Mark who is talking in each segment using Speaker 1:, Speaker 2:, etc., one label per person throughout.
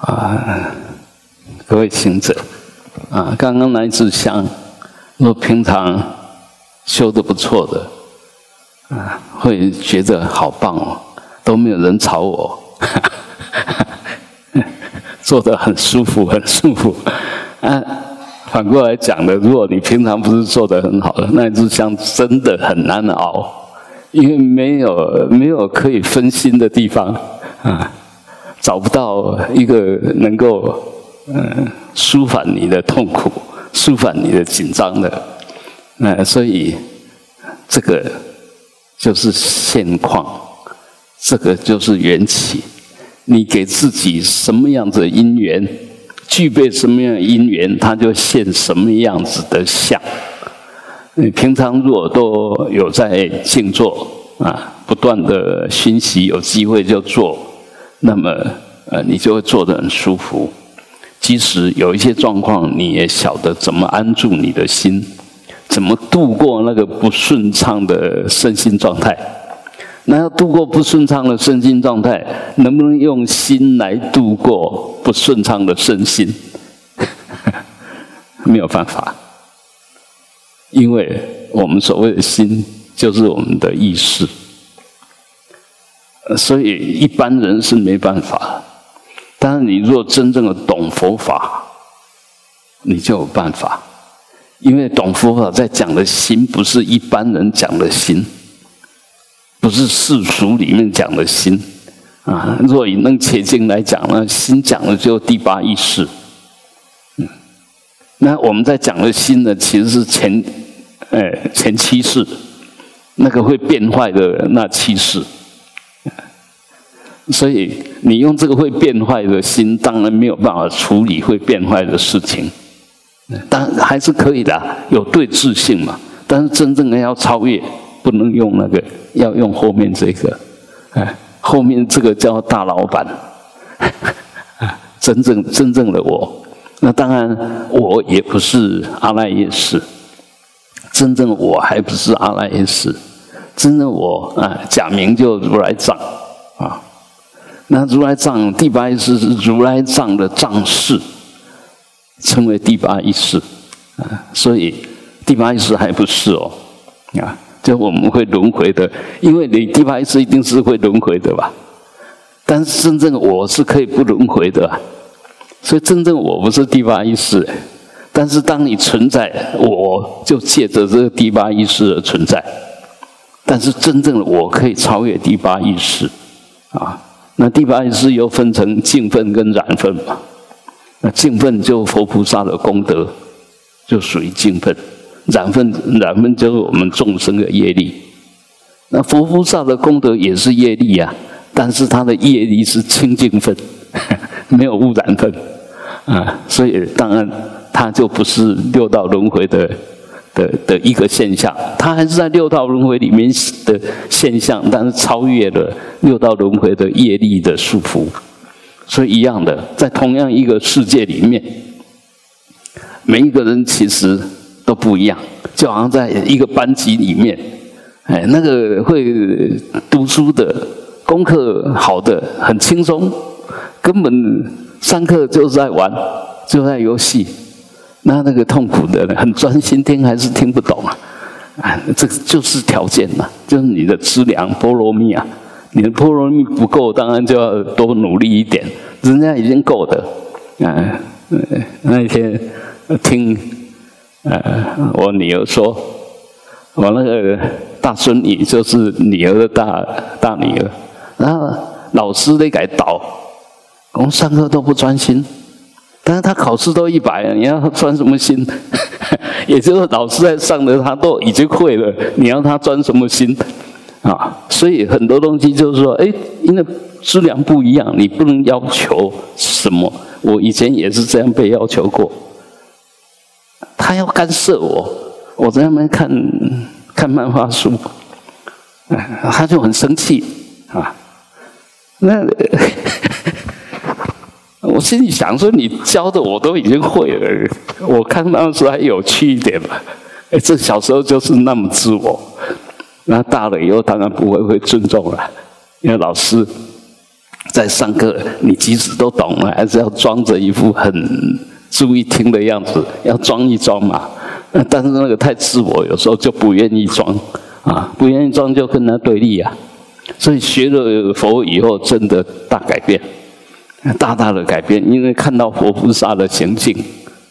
Speaker 1: 啊，各位行者，啊，刚刚那一支香，若平常修的不错的，啊，会觉得好棒哦，都没有人吵我，做的很舒服，很舒服。啊，反过来讲的，如果你平常不是做的很好的，那一支香真的很难熬，因为没有没有可以分心的地方，啊。找不到一个能够嗯舒缓你的痛苦、舒缓你的紧张的，那所以这个就是现况，这个就是缘起。你给自己什么样子的因缘，具备什么样的因缘，它就现什么样子的相。你平常如果都有在静坐啊，不断的熏习，有机会就做。那么，呃，你就会坐得很舒服。即使有一些状况，你也晓得怎么安住你的心，怎么度过那个不顺畅的身心状态。那要度过不顺畅的身心状态，能不能用心来度过不顺畅的身心？没有办法，因为我们所谓的心，就是我们的意识。所以一般人是没办法，但是你若真正的懂佛法，你就有办法。因为懂佛法在讲的心，不是一般人讲的心，不是世俗里面讲的心啊。若以能切经来讲呢，心讲的就第八意识。嗯，那我们在讲的心呢，其实是前，呃，前七世，那个会变坏的那七世。所以，你用这个会变坏的心，当然没有办法处理会变坏的事情。但还是可以的，有对峙性嘛。但是真正的要超越，不能用那个，要用后面这个。哎，后面这个叫大老板，真正真正的我。那当然，我也不是阿赖耶识。真正我还不是阿赖耶识。真正我啊，假名就如来藏啊。那如来藏第八意识是如来藏的藏式，称为第八意识啊，所以第八意识还不是哦啊，就我们会轮回的，因为你第八意识一定是会轮回的吧？但是真正我是可以不轮回的，所以真正我不是第八意识，但是当你存在，我就借着这个第八意识而存在，但是真正的我可以超越第八意识啊。那第八意识又分成净分跟染分嘛？那净分就佛菩萨的功德，就属于净分；染分染分就是我们众生的业力。那佛菩萨的功德也是业力呀，但是他的业力是清净分，没有污染分啊，所以当然他就不是六道轮回的。的的一个现象，它还是在六道轮回里面的现象，但是超越了六道轮回的业力的束缚，所以一样的，在同样一个世界里面，每一个人其实都不一样，就好像在一个班级里面，哎，那个会读书的、功课好的很轻松，根本上课就是在玩，就在游戏。那那个痛苦的，很专心听还是听不懂啊？啊，这个就是条件嘛，就是你的资粮波罗蜜啊。你的波罗蜜不够，当然就要多努力一点。人家已经够的，啊，那一天听，呃，我女儿说，我那个大孙女就是女儿的大大女儿，然后老师得改导，我们上课都不专心。但是他考试都一百了，你要他专什么心？也就是老师在上的，他都已经会了，你要他专什么心？啊，所以很多东西就是说，哎，因为质量不一样，你不能要求什么。我以前也是这样被要求过，他要干涉我，我在那边看看漫画书，他就很生气啊，那。我心里想说，你教的我都已经会了，我看当时还有趣一点嘛。哎，这小时候就是那么自我，那大了以后当然不会会尊重了，因为老师在上课，你即使都懂了，还是要装着一副很注意听的样子，要装一装嘛。但是那个太自我，有时候就不愿意装啊，不愿意装就跟他对立啊。所以学了佛以后，真的大改变，大大的改变。因为看到佛菩萨的行径，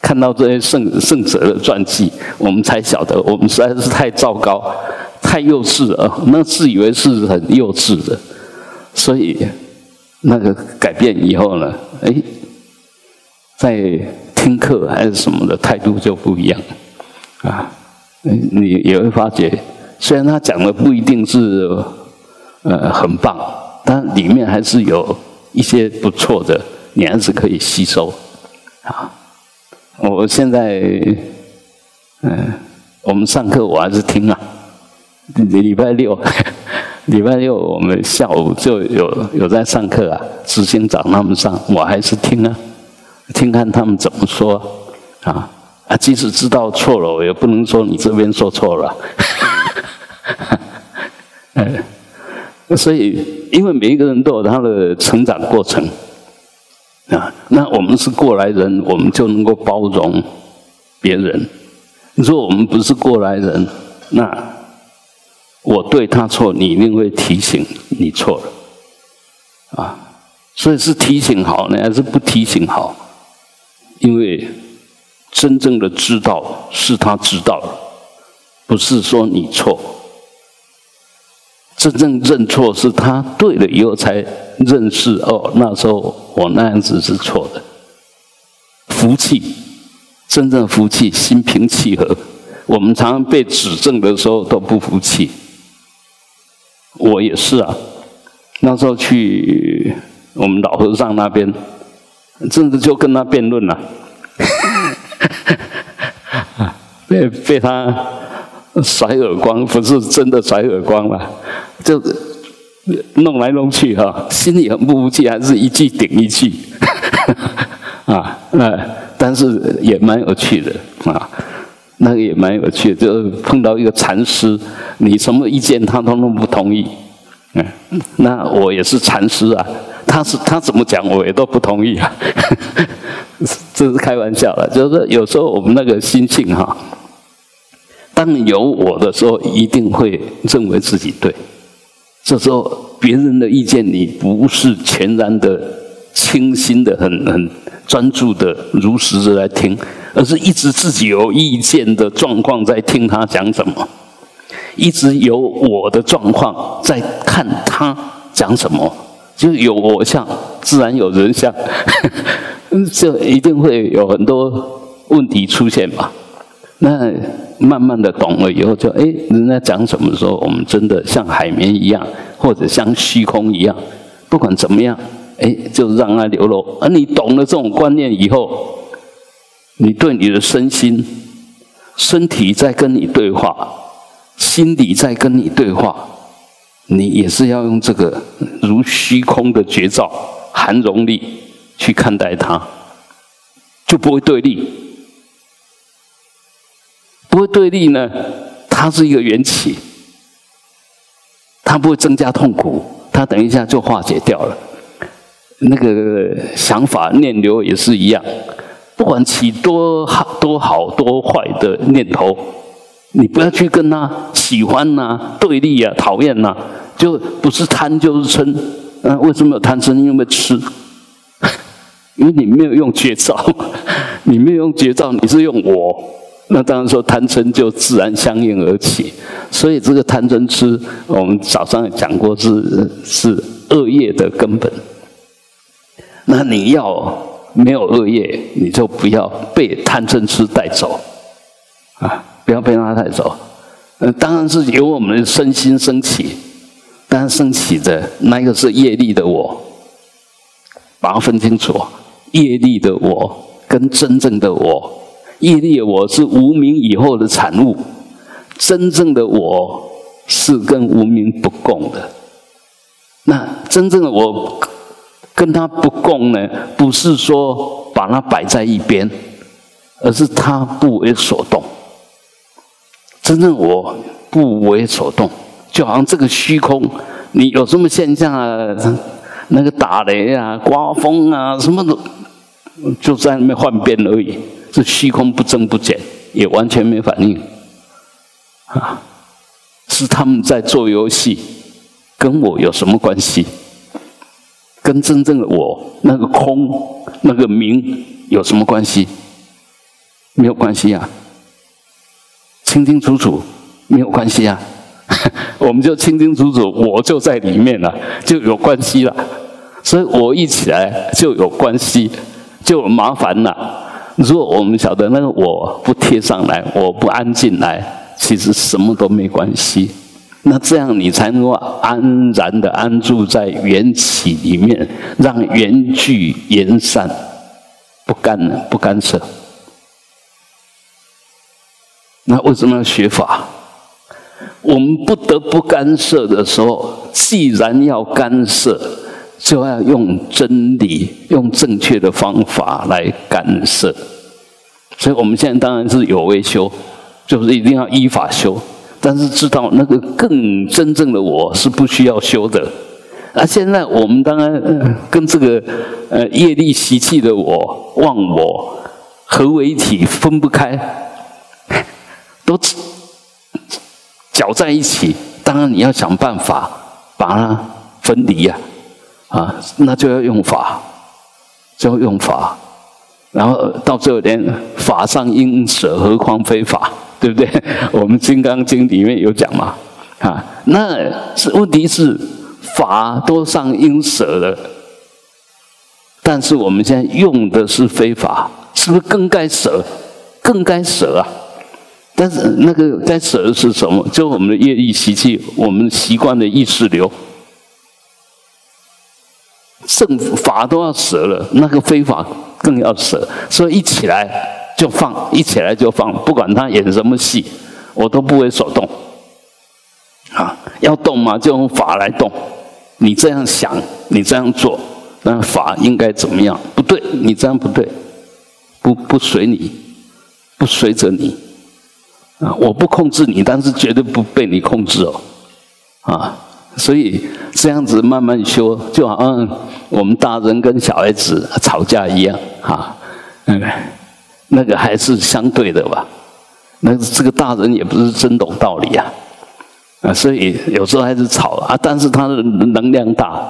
Speaker 1: 看到这些圣圣者的传记，我们才晓得我们实在是太糟糕、太幼稚了。那自以为是很幼稚的，所以那个改变以后呢，哎，在听课还是什么的态度就不一样啊。你也会发觉，虽然他讲的不一定是。呃，很棒，但里面还是有一些不错的，你还是可以吸收啊。我现在，嗯，我们上课我还是听啊。礼拜六，礼拜六我们下午就有有在上课啊，执行长他们上，我还是听啊，听看他们怎么说啊啊，即使知道错了，我也不能说你这边说错了。嗯。所以，因为每一个人都有他的成长过程啊，那我们是过来人，我们就能够包容别人。你说我们不是过来人，那我对他错，你一定会提醒你错了啊。所以是提醒好呢，还是不提醒好？因为真正的知道是他知道了，不是说你错。真正认错是他对了以后才认识哦，那时候我那样子是错的。福气，真正福气，心平气和。我们常常被指正的时候都不服气，我也是啊。那时候去我们老和尚那边，真的就跟他辩论了，被被他甩耳光，不是真的甩耳光了。就弄来弄去哈，心里很不服气，还是一句顶一句，啊，那但是也蛮有趣的啊，那个也蛮有趣的，就碰到一个禅师，你什么意见他都弄不同意，嗯，那我也是禅师啊，他是他怎么讲我也都不同意啊，这是开玩笑了，就是有时候我们那个心性哈，当有我的时候，一定会认为自己对。这时候，别人的意见你不是全然的、清新的、很很专注的、如实的来听，而是一直自己有意见的状况在听他讲什么，一直有我的状况在看他讲什么，就有我相，自然有人相，就一定会有很多问题出现嘛。那慢慢的懂了以后，就哎，人家讲什么时候，我们真的像海绵一样，或者像虚空一样，不管怎么样，哎，就让它流露。而你懂了这种观念以后，你对你的身心、身体在跟你对话，心理在跟你对话，你也是要用这个如虚空的绝招、含容力去看待它，就不会对立。不会对立呢，它是一个缘起，它不会增加痛苦，它等一下就化解掉了。那个想法念流也是一样，不管起多好多好多坏的念头，你不要去跟他喜欢呐、对立啊、讨厌呐，就不是贪就是嗔。嗯，为什么有贪嗔？因为吃，因为你没有用绝招，你没有用绝招，你是用我。那当然说贪嗔就自然相应而起，所以这个贪嗔痴，我们早上也讲过是是恶业的根本。那你要没有恶业，你就不要被贪嗔痴带走，啊，不要被他带走。呃，当然是由我们的身心升起，当然升起的那个是业力的我，把它分清楚，业力的我跟真正的我。业力我是无名以后的产物，真正的我是跟无名不共的。那真正的我跟他不共呢？不是说把它摆在一边，而是他不为所动。真正我不为所动，就好像这个虚空，你有什么现象啊？那个打雷啊、刮风啊，什么的，就在那边幻变而已。这虚空不增不减，也完全没反应。啊，是他们在做游戏，跟我有什么关系？跟真正的我那个空、那个明有什么关系？没有关系啊，清清楚楚，没有关系啊。我们就清清楚楚，我就在里面了，就有关系了。所以我一起来就有关系，就有麻烦了。如果我们晓得那个我不贴上来，我不安进来，其实什么都没关系。那这样你才能够安然的安住在缘起里面，让缘聚缘散，不干不干涉。那为什么要学法？我们不得不干涉的时候，既然要干涉，就要用真理、用正确的方法来干涉。所以我们现在当然是有为修，就是一定要依法修。但是知道那个更真正的我是不需要修的。那现在我们当然跟这个呃业力习气的我、忘我合为一体，分不开，都。搅在一起，当然你要想办法把它分离呀，啊，啊那就要用法，就要用法，然后到最后连法上应舍，何况非法，对不对？我们《金刚经》里面有讲嘛，啊，那是问题是法都上应舍了，但是我们现在用的是非法，是不是更该舍？更该舍啊！但是那个该舍的是什么？就我们的业力习气，我们习惯的意识流，正法都要舍了，那个非法更要舍。所以一起来就放，一起来就放，不管他演什么戏，我都不会手动。啊，要动嘛，就用法来动。你这样想，你这样做，那法应该怎么样？不对，你这样不对，不不随你，不随着你。啊！我不控制你，但是绝对不被你控制哦。啊，所以这样子慢慢修，就好像我们大人跟小孩子吵架一样。哈，嗯，那个还是相对的吧。那这个大人也不是真懂道理啊。啊，所以有时候还是吵啊，但是他的能量大，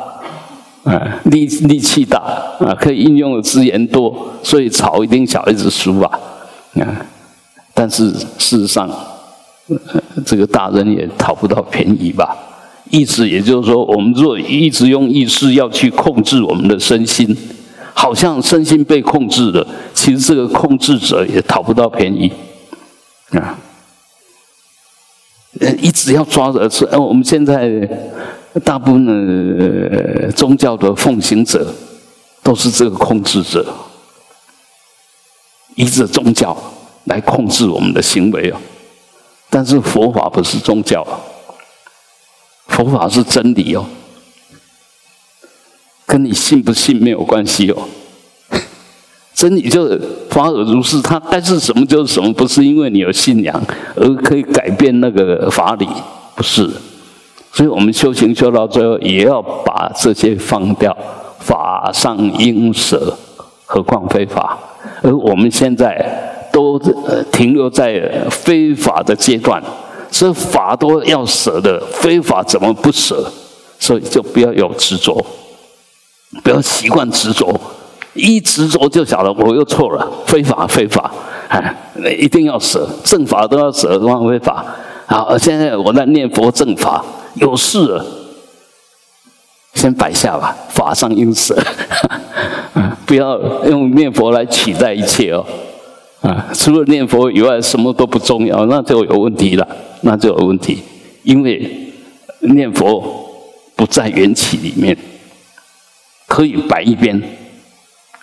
Speaker 1: 啊，力力气大，啊，可以应用的资源多，所以吵一定小孩子输啊。啊。但是事实上，这个大人也讨不到便宜吧？意思也就是说，我们若一直用意识要去控制我们的身心，好像身心被控制了，其实这个控制者也讨不到便宜啊！呃，一直要抓着是，呃，我们现在大部分的宗教的奉行者都是这个控制者，一直宗教。来控制我们的行为哦，但是佛法不是宗教，佛法是真理哦，跟你信不信没有关系哦。真理就是法尔如是，它该是什么就是什么，不是因为你有信仰而可以改变那个法理，不是。所以我们修行修到最后，也要把这些放掉，法上应舍，何况非法？而我们现在。都停留在非法的阶段，所以法都要舍的，非法怎么不舍？所以就不要有执着，不要习惯执着，一执着就晓得我又错了，非法非法，哎，一定要舍，正法都要舍，忘非法。好，现在我在念佛正法，有事了，先摆下吧，法上应舍，不要用念佛来取代一切哦。啊，除了念佛以外，什么都不重要，那就有问题了，那就有问题。因为念佛不在缘起里面，可以摆一边。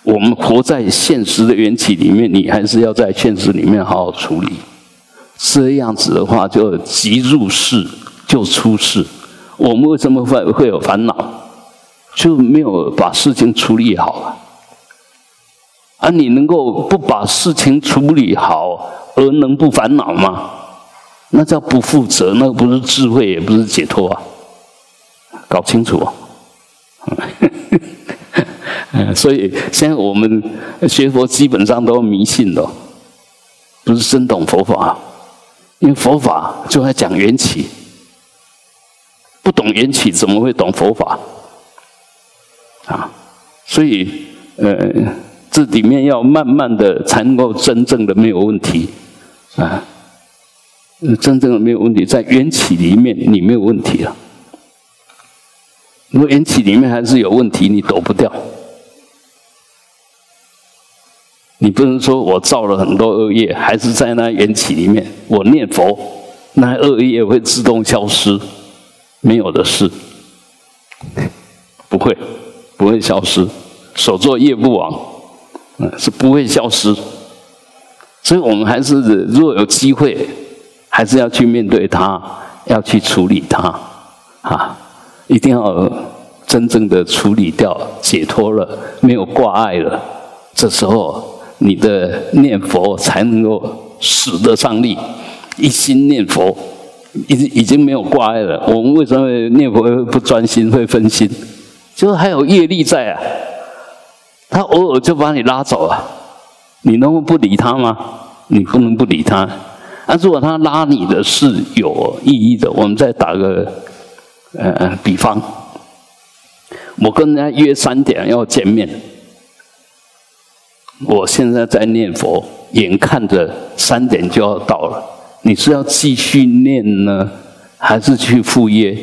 Speaker 1: 我们活在现实的缘起里面，你还是要在现实里面好好处理。这样子的话，就即入世就出世。我们为什么会会有烦恼？就没有把事情处理好啊。啊，你能够不把事情处理好而能不烦恼吗？那叫不负责，那不是智慧，也不是解脱啊！搞清楚嗯，所以现在我们学佛基本上都迷信的，不是真懂佛法。因为佛法就在讲缘起，不懂缘起怎么会懂佛法？啊，所以呃，这里面要慢慢的才能够真正的没有问题啊，真正的没有问题，在缘起里面你没有问题了。如果缘起里面还是有问题，你躲不掉。你不能说我造了很多恶业，还是在那缘起里面，我念佛，那恶业会自动消失，没有的事，不会，不会消失，手作业不亡，嗯，是不会消失。所以我们还是若有机会，还是要去面对它，要去处理它，啊，一定要真正的处理掉，解脱了，没有挂碍了，这时候。你的念佛才能够使得上力，一心念佛，已经已经没有挂碍了。我们为什么念佛不专心，会分心？就是还有业力在啊，他偶尔就把你拉走啊，你能不理他吗？你不能不理他。那如果他拉你的是有意义的，我们再打个呃比方，我跟人家约三点要见面。我现在在念佛，眼看着三点就要到了，你是要继续念呢，还是去赴约？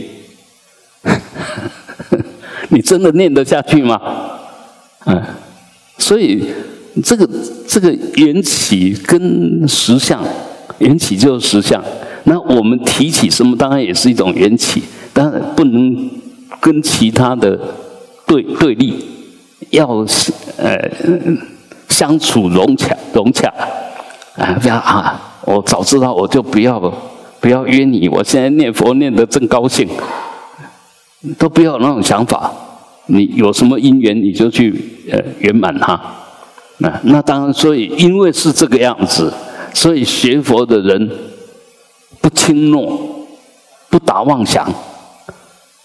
Speaker 1: 你真的念得下去吗？嗯，所以这个这个缘起跟实相，缘起就是实相。那我们提起什么，当然也是一种缘起，当然不能跟其他的对对立，要呃。相处融洽，融洽，啊，不要啊！我早知道，我就不要不要约你。我现在念佛念得正高兴，都不要那种想法。你有什么因缘，你就去呃圆满它。那那当然，所以因为是这个样子，所以学佛的人不轻诺，不打妄想，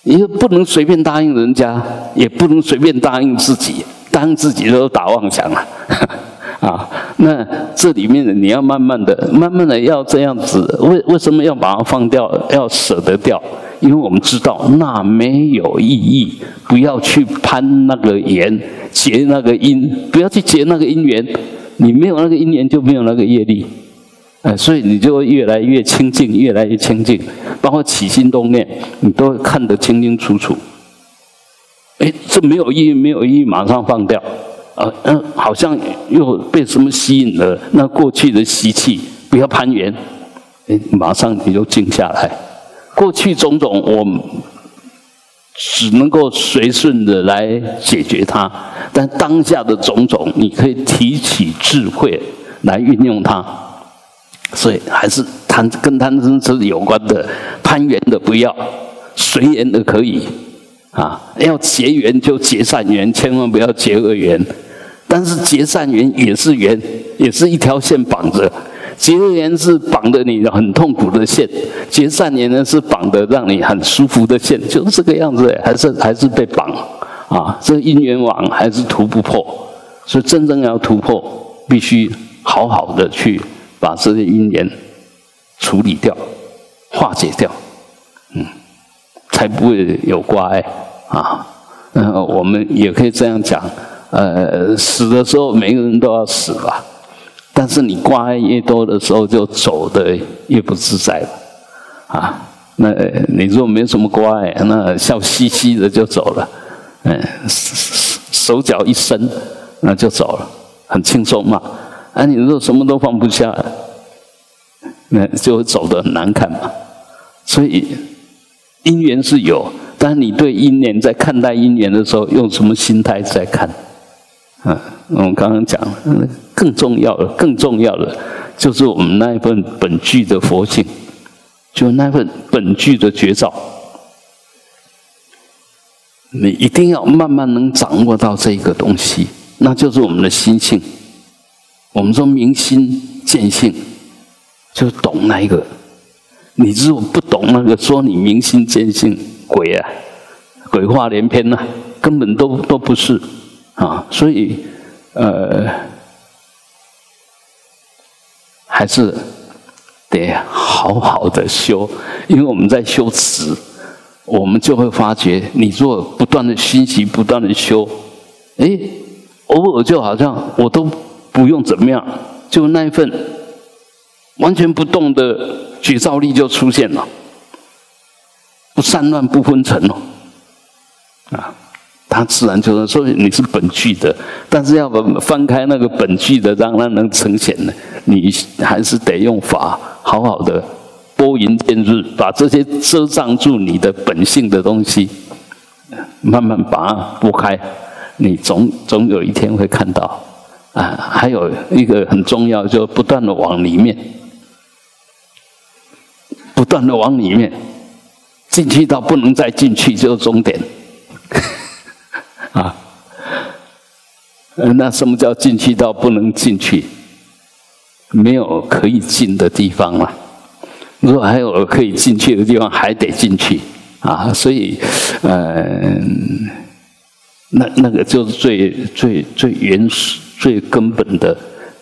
Speaker 1: 也不能随便答应人家，也不能随便答应自己。答应自己都打妄想了，啊，那这里面你要慢慢的、慢慢的要这样子。为为什么要把它放掉？要舍得掉？因为我们知道那没有意义，不要去攀那个缘，结那个因，不要去结那个因缘。你没有那个因缘，就没有那个业力，哎，所以你就会越来越清净，越来越清净。包括起心动念，你都看得清清楚楚。哎，这没有意义，没有意义，马上放掉。呃嗯，好像又被什么吸引了？那过去的习气，不要攀缘。哎，马上你就静下来。过去种种，我只能够随顺的来解决它。但当下的种种，你可以提起智慧来运用它。所以还是贪跟贪嗔痴有关的，攀缘的不要，随缘的可以。啊，要结缘就结善缘，千万不要结恶缘。但是结善缘也是缘，也是一条线绑着。结缘是绑的你很痛苦的线，结善缘呢是绑的让你很舒服的线，就是这个样子。还是还是被绑啊？这姻缘网还是突不破。所以真正要突破，必须好好的去把这些姻缘处理掉、化解掉。嗯，才不会有挂碍。啊，嗯，我们也可以这样讲，呃，死的时候每个人都要死吧，但是你挂碍越多的时候，就走的越不自在了，啊，那你如果没什么挂碍，那笑嘻嘻的就走了，嗯，手脚一伸，那就走了，很轻松嘛，啊，你如果什么都放不下，那就走得很难看嘛，所以因缘是有。但你对因缘在看待因缘的时候，用什么心态在看？啊，我们刚刚讲，更重要的、更重要的，就是我们那一份本具的佛性，就那份本具的绝招。你一定要慢慢能掌握到这一个东西，那就是我们的心性。我们说明心见性，就懂那一个。你如果不懂那个，说你明心见性。鬼啊，鬼话连篇呐！根本都都不是啊，所以呃，还是得好好的修，因为我们在修持，我们就会发觉，你做不断的熏习，不断的修，哎，偶尔就好像我都不用怎么样，就那一份完全不动的觉照力就出现了。不散乱不昏沉哦，啊，他自然就能说你是本具的，但是要翻开那个本具的，让它能呈现呢，你还是得用法好好的拨云见日，把这些遮障住你的本性的东西，慢慢把它拨开，你总总有一天会看到啊。还有一个很重要，就不断的往里面，不断的往里面。进去到不能再进去，就是终点。啊，那什么叫进去到不能进去？没有可以进的地方了。如果还有可以进去的地方，还得进去啊。所以，嗯，那那个就是最最最原始、最根本的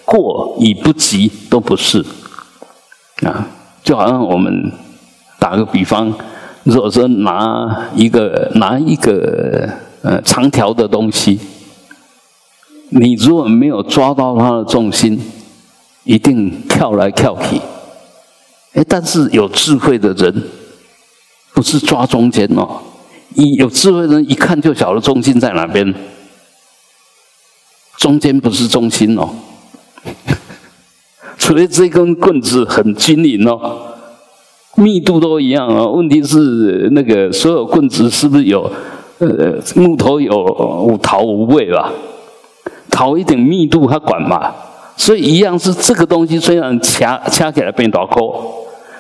Speaker 1: 过与不及都不是啊。就好像我们打个比方。如果说拿一个拿一个呃长条的东西，你如果没有抓到它的重心，一定跳来跳去。哎，但是有智慧的人不是抓中间哦，一有智慧的人一看就晓得中心在哪边，中间不是中心哦，除非这根棍子很均匀哦。密度都一样啊，问题是那个所有棍子是不是有呃木头有五桃五味吧？桃一点密度它管嘛，所以一样是这个东西虽然掐掐起来变大颗，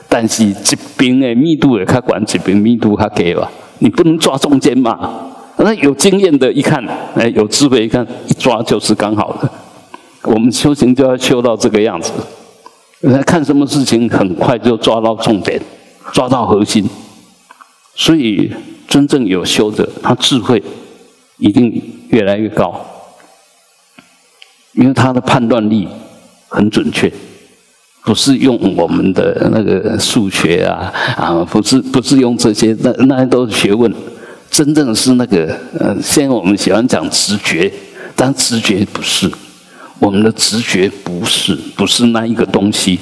Speaker 1: 但是这边的密度也它管，这边密度它给吧，你不能抓中间嘛。那有经验的一看，哎，有智慧一看，一抓就是刚好的。我们修行就要修到这个样子。看什么事情，很快就抓到重点，抓到核心。所以真正有修者，他智慧一定越来越高，因为他的判断力很准确，不是用我们的那个数学啊啊，不是不是用这些，那那些都是学问。真正是那个呃，现在我们喜欢讲直觉，但直觉不是。我们的直觉不是不是那一个东西，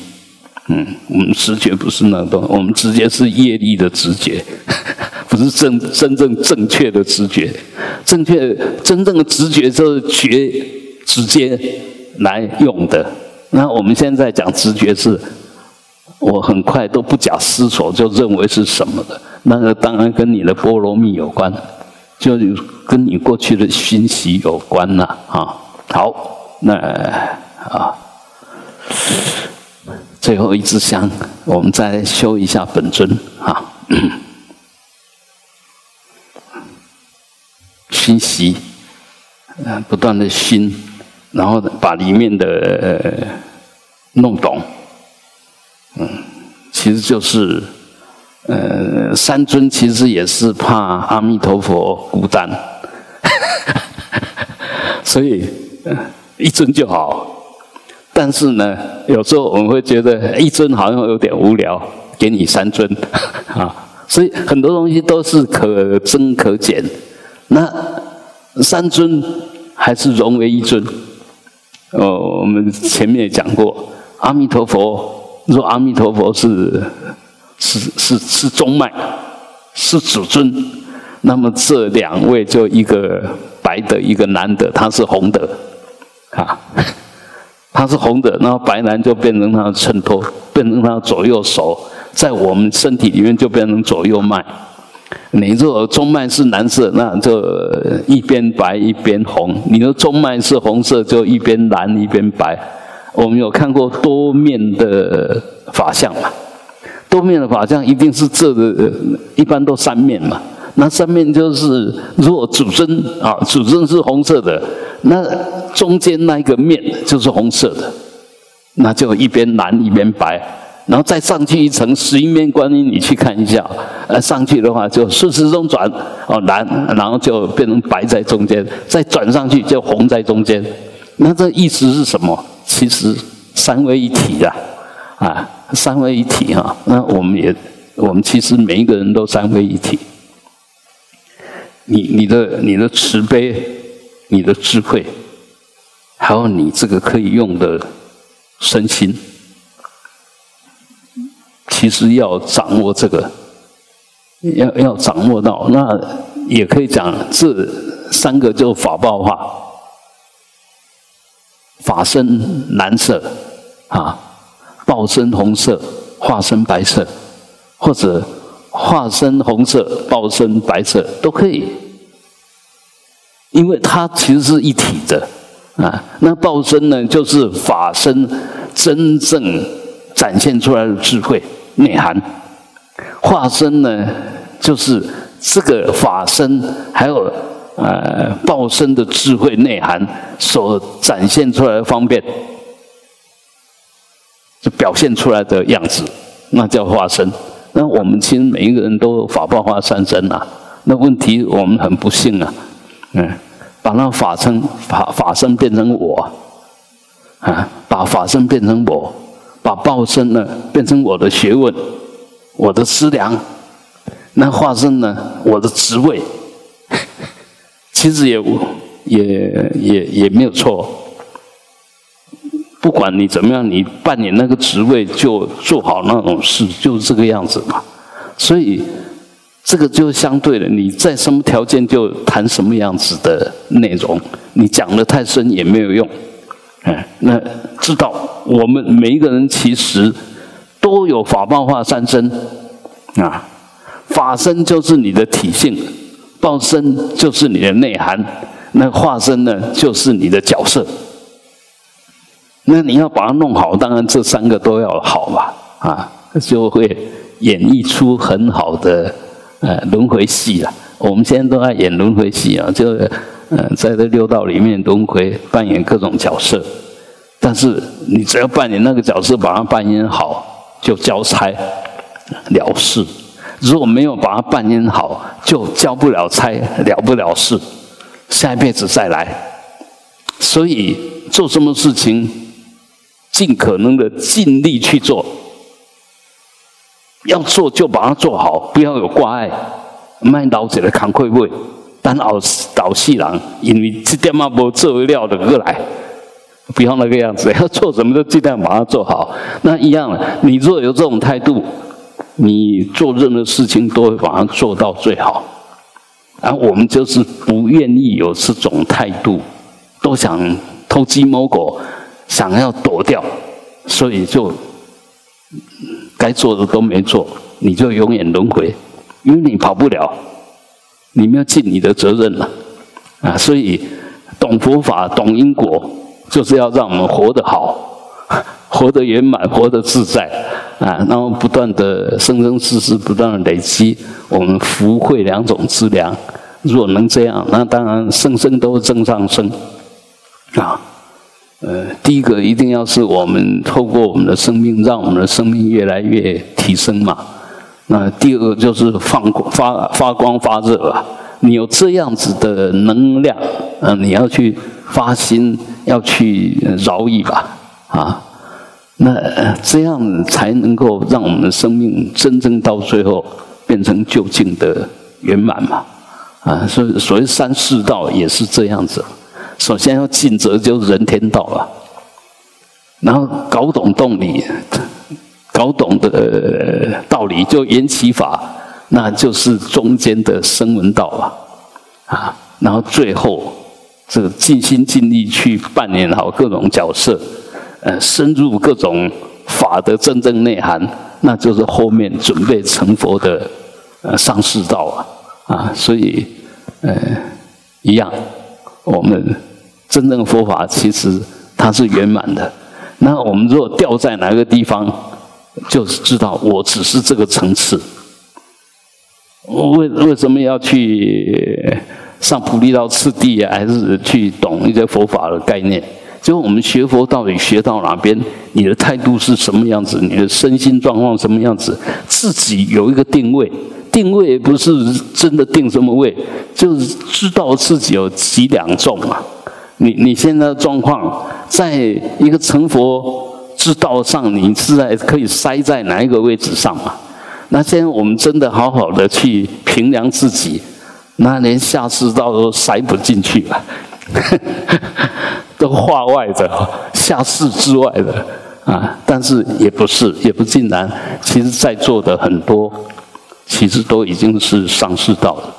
Speaker 1: 嗯，我们直觉不是那个东，我们直接是业力的直觉，不是真真正正确的直觉。正确真正的直觉就是觉直接来用的。那我们现在讲直觉是，我很快都不假思索就认为是什么的。那个当然跟你的波罗蜜有关，就跟你过去的熏习有关了啊。好。那啊，最后一支香，我们再修一下本尊啊，熏习，嗯，不断的熏，然后把里面的弄懂，嗯，其实就是，呃，三尊其实也是怕阿弥陀佛孤单，所以。一尊就好，但是呢，有时候我们会觉得一尊好像有点无聊，给你三尊 啊，所以很多东西都是可增可减。那三尊还是融为一尊。哦，我们前面也讲过，阿弥陀佛，若阿弥陀佛是是是是中脉，是主尊，那么这两位就一个白的，一个蓝的，他是红的。啊，它是红的，然后白蓝就变成它的衬托，变成它的左右手，在我们身体里面就变成左右脉。你如果中脉是蓝色，那就一边白一边红；你的中脉是红色，就一边蓝一边白。我们有看过多面的法相嘛？多面的法相一定是这的，一般都三面嘛。那上面就是如果主尊啊，主尊是红色的。那中间那一个面就是红色的，那就一边蓝一边白，然后再上去一层十一面观音，你去看一下。呃，上去的话就顺时钟转，哦蓝，然后就变成白在中间，再转上去就红在中间。那这意思是什么？其实三位一体呀，啊，三位一体哈。那我们也，我们其实每一个人都三位一体。你你的你的慈悲，你的智慧，还有你这个可以用的身心。其实要掌握这个，要要掌握到，那也可以讲这三个就法报化，法身蓝色啊，报身红色，化身白色，或者化身红色，报身白色都可以，因为它其实是一体的啊。那报身呢，就是法身真正展现出来的智慧。内涵化身呢，就是这个法身，还有呃报身的智慧内涵所展现出来的方便，就表现出来的样子，那叫化身。那我们其实每一个人都有法报化三身啊。那问题我们很不幸啊，嗯，把那法身法法身变成我，啊，把法身变成我。把报身呢变成我的学问，我的思量，那化身呢我的职位，其实也也也也没有错。不管你怎么样，你扮演那个职位就做好那种事，就是这个样子嘛。所以这个就相对的，你在什么条件就谈什么样子的内容，你讲的太深也没有用。哎，那知道我们每一个人其实都有法报化三身啊，法身就是你的体性，报身就是你的内涵，那化身呢就是你的角色。那你要把它弄好，当然这三个都要好吧，啊，就会演绎出很好的呃轮回戏了。我们现在都在演轮回戏啊，就。嗯，在这六道里面轮回扮演各种角色，但是你只要扮演那个角色，把它扮演好，就交差了事；如果没有把它扮演好，就交不了差，了不了事，下一辈子再来。所以做什么事情，尽可能的尽力去做，要做就把它做好，不要有挂碍，卖刀子的扛愧位。但老老细人，因为这点嘛无做料的过来，不要那个样子，要做什么都尽量把它做好。那一样，你若有这种态度，你做任何事情都会把它做到最好。而我们就是不愿意有这种态度，都想偷鸡摸狗，想要躲掉，所以就该做的都没做，你就永远轮回，因为你跑不了。你们要尽你的责任了，啊，所以懂佛法、懂因果，就是要让我们活得好，活得圆满，活得自在，啊，然后不断的生生世世不断的累积我们福慧两种资粮。如果能这样，那当然生生都正上升，啊，呃，第一个一定要是我们透过我们的生命，让我们的生命越来越提升嘛。那第二个就是放光发发光发热啊！你有这样子的能量，嗯，你要去发心，要去饶益吧，啊，那这样才能够让我们的生命真正到最后变成究竟的圆满嘛，啊，所以所谓三世道也是这样子。首先要尽责，就是人天道了，然后搞懂道理。搞懂的道理就缘起法，那就是中间的声闻道啊，啊，然后最后这个尽心尽力去扮演好各种角色，呃，深入各种法的真正内涵，那就是后面准备成佛的呃上士道啊，啊，所以呃一样，我们真正的佛法其实它是圆满的，那我们如果掉在哪个地方？就是知道我只是这个层次，为为什么要去上菩提道次第？还是去懂一些佛法的概念？就我们学佛到底学到哪边？你的态度是什么样子？你的身心状况什么样子？自己有一个定位，定位不是真的定什么位，就是知道自己有几两重嘛。你你现在的状况，在一个成佛之道上，你是在可以塞在哪一个位置上嘛？那现在我们真的好好的去评量自己，那连下士道都塞不进去了。都化外的，下世之外的啊！但是也不是，也不尽然。其实在座的很多，其实都已经是上世道了。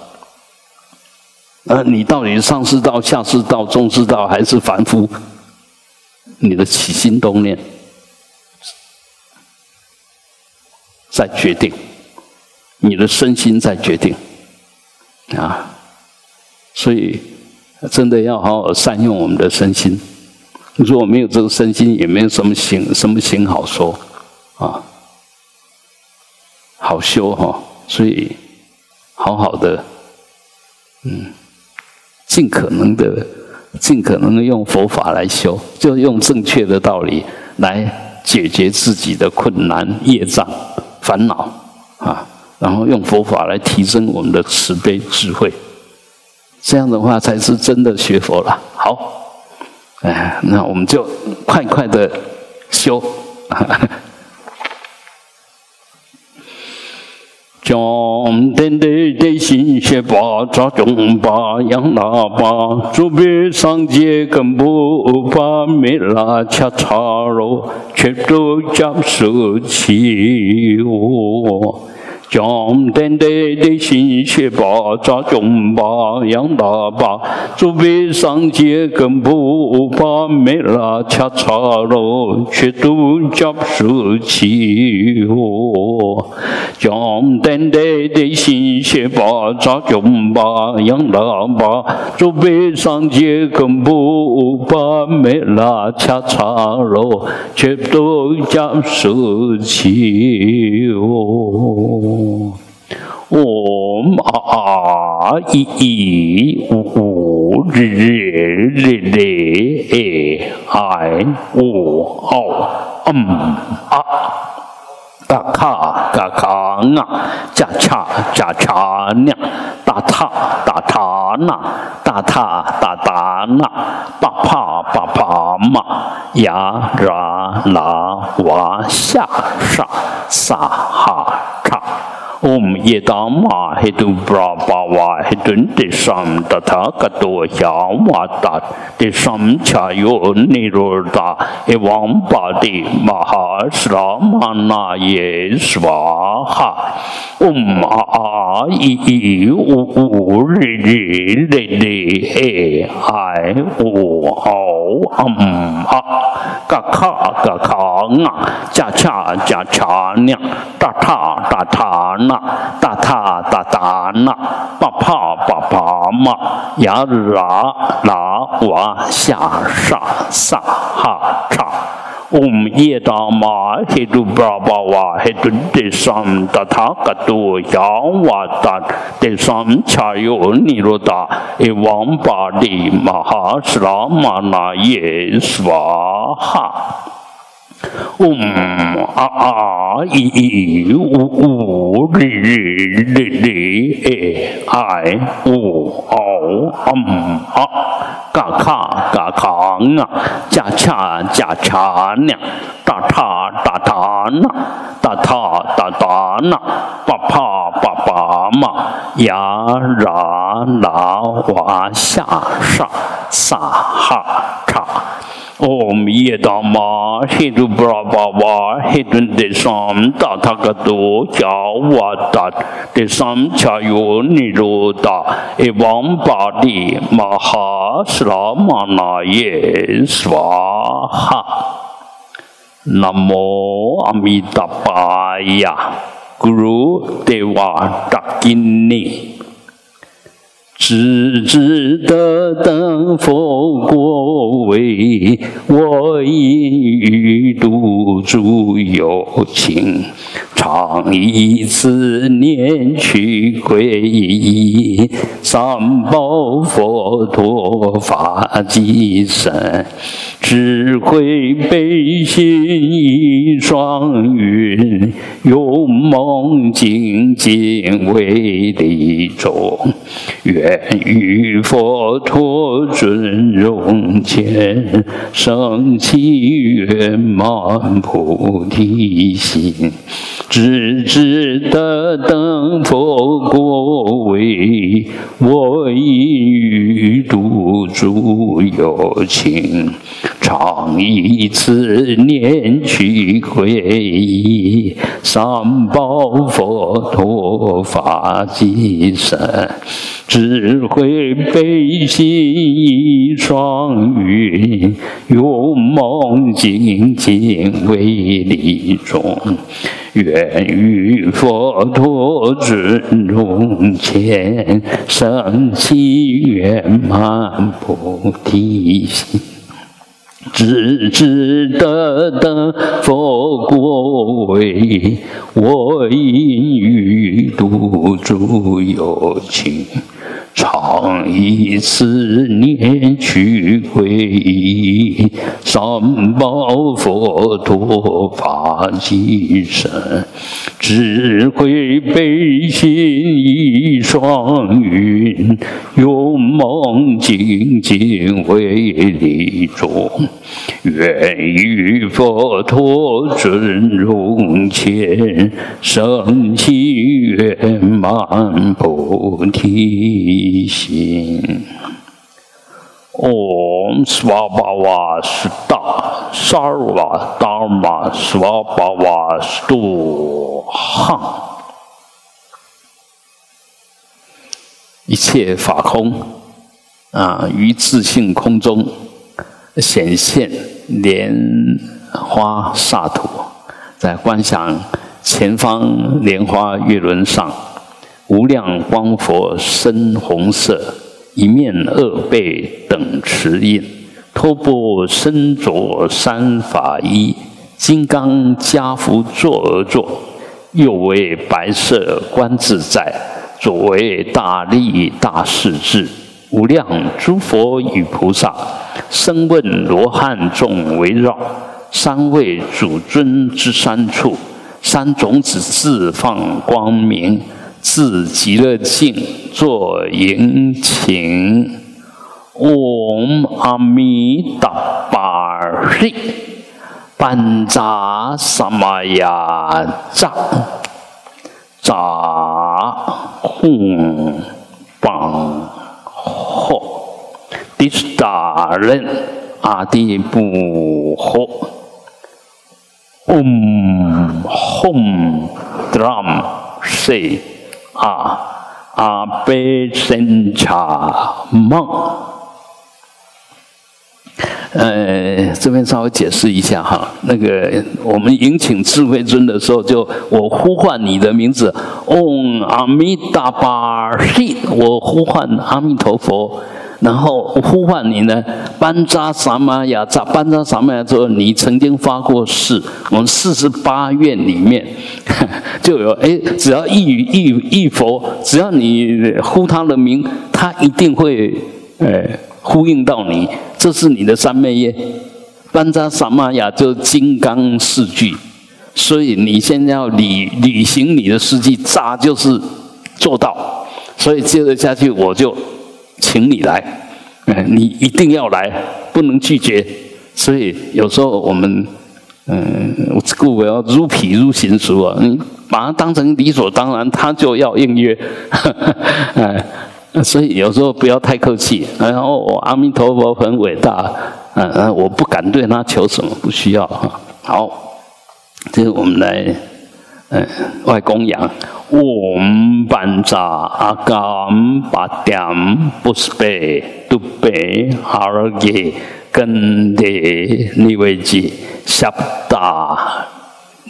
Speaker 1: 而你到底上世道、下世道、中世道，还是凡夫？你的起心动念在决定，你的身心在决定啊！所以。真的要好好善用我们的身心。如果没有这个身心，也没有什么行什么行好说啊，好修哈。所以好好的，嗯，尽可能的，尽可能的用佛法来修，就用正确的道理来解决自己的困难、业障、烦恼啊，然后用佛法来提升我们的慈悲智慧。这样的话才是真的学佛了。好，哎，那我们就快快的修。将天地的心学把扎中把养大把，祖辈上界根部把灭拉恰查罗，全都将舍弃我。将天地的心血把扎中把养大把，祖辈上界根部把没拉恰查罗，却都将舍弃我。将天地的心血把扎中把养大把，祖辈上界根部把没拉恰查罗，却都将舍弃我。哦啊啊咦咦呜日日日日哎呜哦嗯啊嘎卡嘎卡。啊，恰恰恰恰呢，打他打他呢，打他打打呢，啪啪啪啪嘛，呀啦啦哇下上撒哈叉。Om yedama hidu brahma hidun desam tata kato yawata desam chayo nirodha evam padi mahasramana ye swaha Om a a i i u u ri ri ri ri e i u o am a ka kha ka kha nga cha cha cha cha nya ta tha ta tha na 大大塔那，巴帕巴帕嘛，呀啦啦哇下沙沙哈查，嗡耶达玛嘿嘟巴巴哇嘿嘟的三达塔嘎多呀哇达的三恰哟尼罗达，诶王巴利玛哈斯拉玛那耶娑哈。嗡啊啊一一呜呜哩哩哩哩哎哎呜哦嗯啊嘎卡嘎卡啊加恰加恰呢哒塔哒塔呢哒塔哒塔呢巴帕巴巴嘛呀啦啦哇下上萨哈查。Om Yedama Hindu Brahma Hidun Desam Tathagato Javatat Desam Chayo Niroda Evam Badi Mahasramanaye Swaha Namo Amitabhaya Guru Deva Dakini 只值得等佛果位，我因欲度诸有情。常以此念去皈依，三宝佛陀法济身，智慧悲心一双云，勇猛精进为利众，愿与佛陀尊荣前，升起圆满菩提心。只知得等佛果位，我因欲度诸有情，常以此念去皈依，三宝佛陀法济身，智慧悲心一双云，勇猛精进为利众。愿与佛陀尊荣前，升起圆满菩提心，只知得得佛果位，我因欲度诸有情。常以此念去皈依，三宝佛陀法济身，智慧悲心一双云，勇猛精进为利众，愿与佛陀尊荣前，升起圆满菩提。一心，Om Svabhava Sutta Sarva Dharma Svabhava Stu Ha 一切法空啊，于自性空中显现莲花萨土，在观想前方莲花月轮上。无量光佛深红色，一面二背等持印，托钵身着三法衣，金刚加福坐而坐，右为白色观自在，左为大力大势至，无量诸佛与菩萨，声闻罗汉众围绕，三位主尊之三处，三种子自放光明。自极乐净作迎请，嗡阿弥达巴嘿，班扎萨玛雅扎扎吽邦吽，迪斯达人阿底布吽，嗡吽 drum say。啊，阿贝森茶梦，呃，这边稍微解释一下哈。那个我们迎请智慧尊的时候，就我呼唤你的名字，嗡阿弥达巴西，我呼唤阿弥陀佛。然后呼唤你呢，班扎萨玛雅扎班扎萨玛雅说，你曾经发过誓，我们四十八愿里面 就有哎，只要一语一一佛，只要你呼他的名，他一定会呃呼应到你，这是你的三昧耶。班扎萨玛雅就金刚四句，所以你现在要履履行你的事迹，扎就是做到，所以接着下去我就。请你来，嗯，你一定要来，不能拒绝。所以有时候我们，嗯，我故我要如皮如行书啊，你把它当成理所当然，他就要应约。哎，所以有时候不要太客气。然后我阿弥陀佛很伟大，嗯嗯，我不敢对他求什么，不需要。好，这是我们来，嗯，外供养。嗡班扎阿甘巴点布斯贝都贝哈尔给根的尼维吉夏达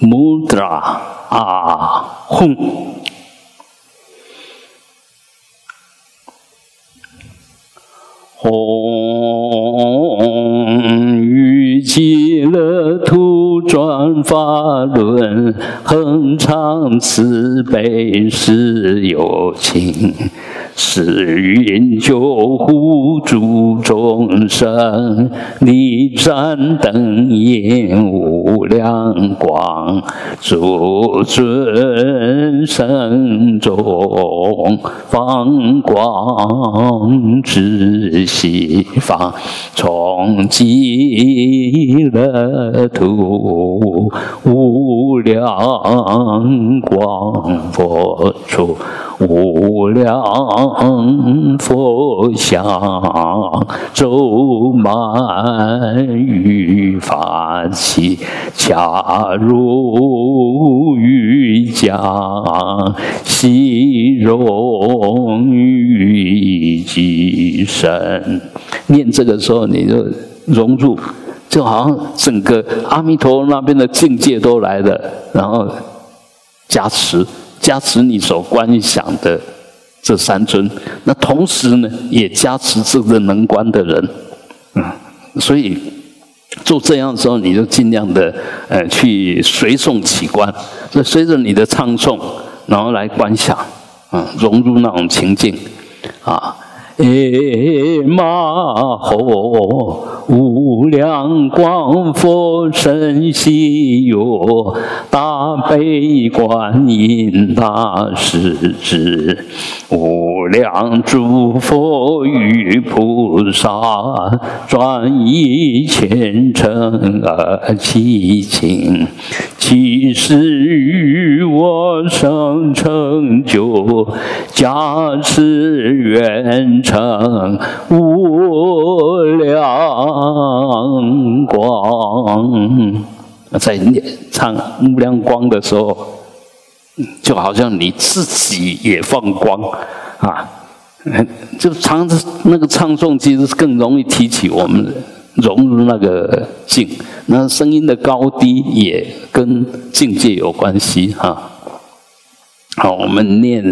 Speaker 1: 穆达阿吽，吽极乐土。转法轮，恒常慈悲是有情。是云救护诸众生，你盏灯焰无量光，诸尊圣众放光至西方，从极弥勒土无量光佛出。无量佛像周满于法器，恰如瑜伽，悉融于己身。念这个时候，你就融入，就好像整个阿弥陀那边的境界都来了，然后加持。加持你所观想的这三尊，那同时呢，也加持这个能观的人，嗯，所以做这样的时候，你就尽量的呃去随诵起观，那随着你的唱诵，然后来观想，嗯，融入那种情境，啊。诶嘛吼，无量光佛身西哟，大悲观音大势至，无量诸佛与菩萨，专以虔诚而祈请，其实与我生成就，加持愿。成无量光，在念唱无量光的时候，就好像你自己也放光啊！就唱着那个唱诵，其实更容易提起我们融入那个境。那声音的高低也跟境界有关系哈。好，我们念。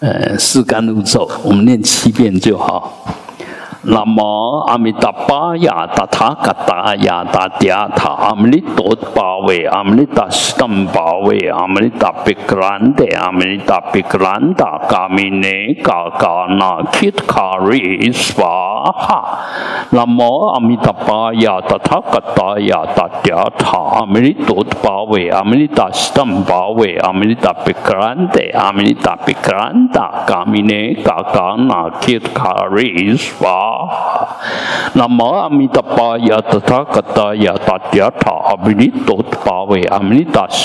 Speaker 1: 呃，四甘露咒，我们念七遍就好。Namo Amitabhaya Tathagata Tatyatha Amritotpave Amritashtambhave Amritapikrante Amritapikranta Kamine Kakana Kitkari Svaha Namo Amitabhaya Tathagata Tatyatha Amritotpave Amritashtambhave Amritapikrante Amritapikranta Kamine Kakana Kitkari Svaha